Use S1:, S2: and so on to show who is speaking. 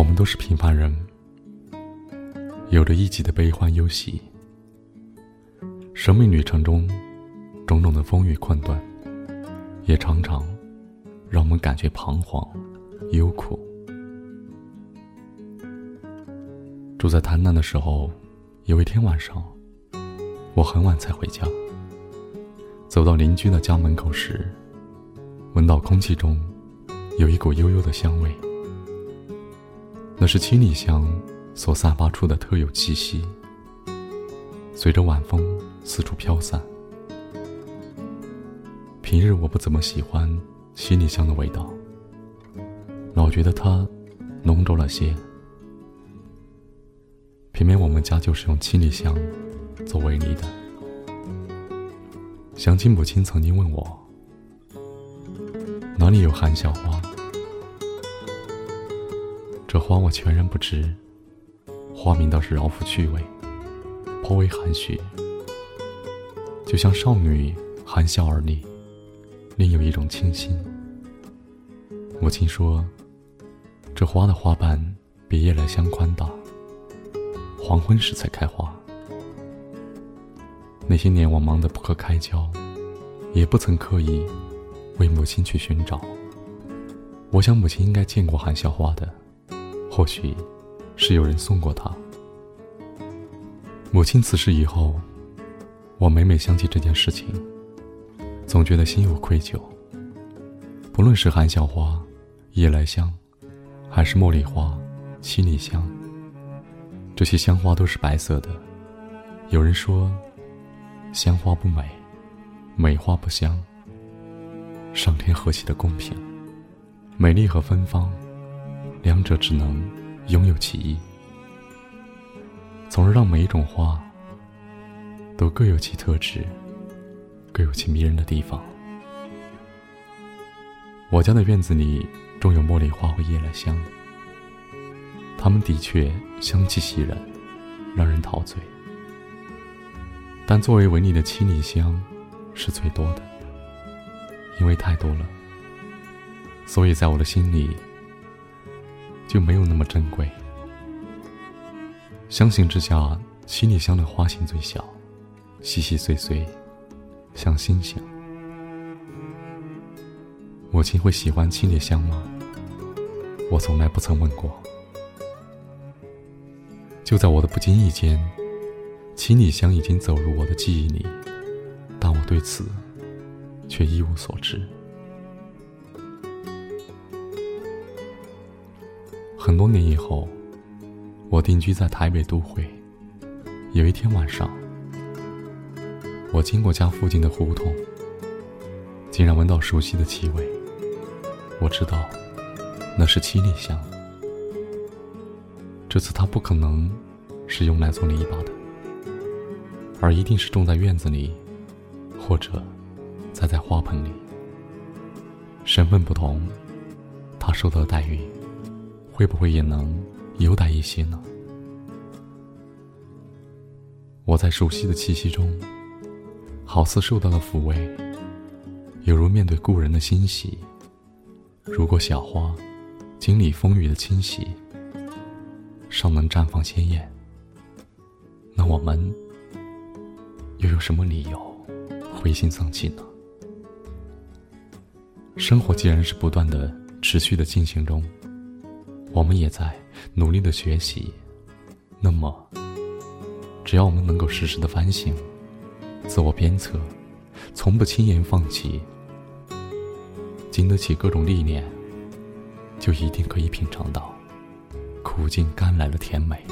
S1: 我们都是平凡人，有着一己的悲欢忧喜。生命旅程中，种种的风雨困顿，也常常让我们感觉彷徨、忧苦。住在台南的时候，有一天晚上，我很晚才回家。走到邻居的家门口时，闻到空气中有一股悠悠的香味，那是七里香所散发出的特有气息。随着晚风四处飘散。平日我不怎么喜欢七里香的味道，老觉得它浓稠了些。偏偏我们家就是用七里香做为例的。想起母亲曾经问我：“哪里有含笑花？”这花我全然不知，花名倒是饶富趣味，颇为含蓄，就像少女含笑而立，另有一种清新。母亲说：“这花的花瓣比夜来香宽大，黄昏时才开花。”那些年我忙得不可开交，也不曾刻意为母亲去寻找。我想母亲应该见过含笑花的，或许是有人送过她。母亲辞世以后，我每每想起这件事情，总觉得心有愧疚。不论是含笑花、夜来香，还是茉莉花、七里香，这些香花都是白色的。有人说。香花不美，美花不香。上天何其的公平！美丽和芬芳，两者只能拥有其一，从而让每一种花都各有其特质，各有其迷人的地方。我家的院子里种有茉莉花和夜来香，它们的确香气袭人，让人陶醉。但作为文里的七里香，是最多的，因为太多了，所以在我的心里就没有那么珍贵。相形之下，七里香的花型最小，细细碎碎，像星星。母亲会喜欢七里香吗？我从来不曾问过。就在我的不经意间。七里香已经走入我的记忆里，但我对此却一无所知。很多年以后，我定居在台北都会。有一天晚上，我经过家附近的胡同，竟然闻到熟悉的气味。我知道，那是七里香。这次它不可能是用来做篱笆的。而一定是种在院子里，或者栽在花盆里。身份不同，他受到的待遇会不会也能优待一些呢？我在熟悉的气息中，好似受到了抚慰，犹如面对故人的欣喜。如果小花经历风雨的侵袭，尚能绽放鲜艳，那我们。又有什么理由灰心丧气呢？生活既然是不断的、持续的进行中，我们也在努力的学习。那么，只要我们能够时时的反省、自我鞭策，从不轻言放弃，经得起各种历练，就一定可以品尝到苦尽甘来的甜美。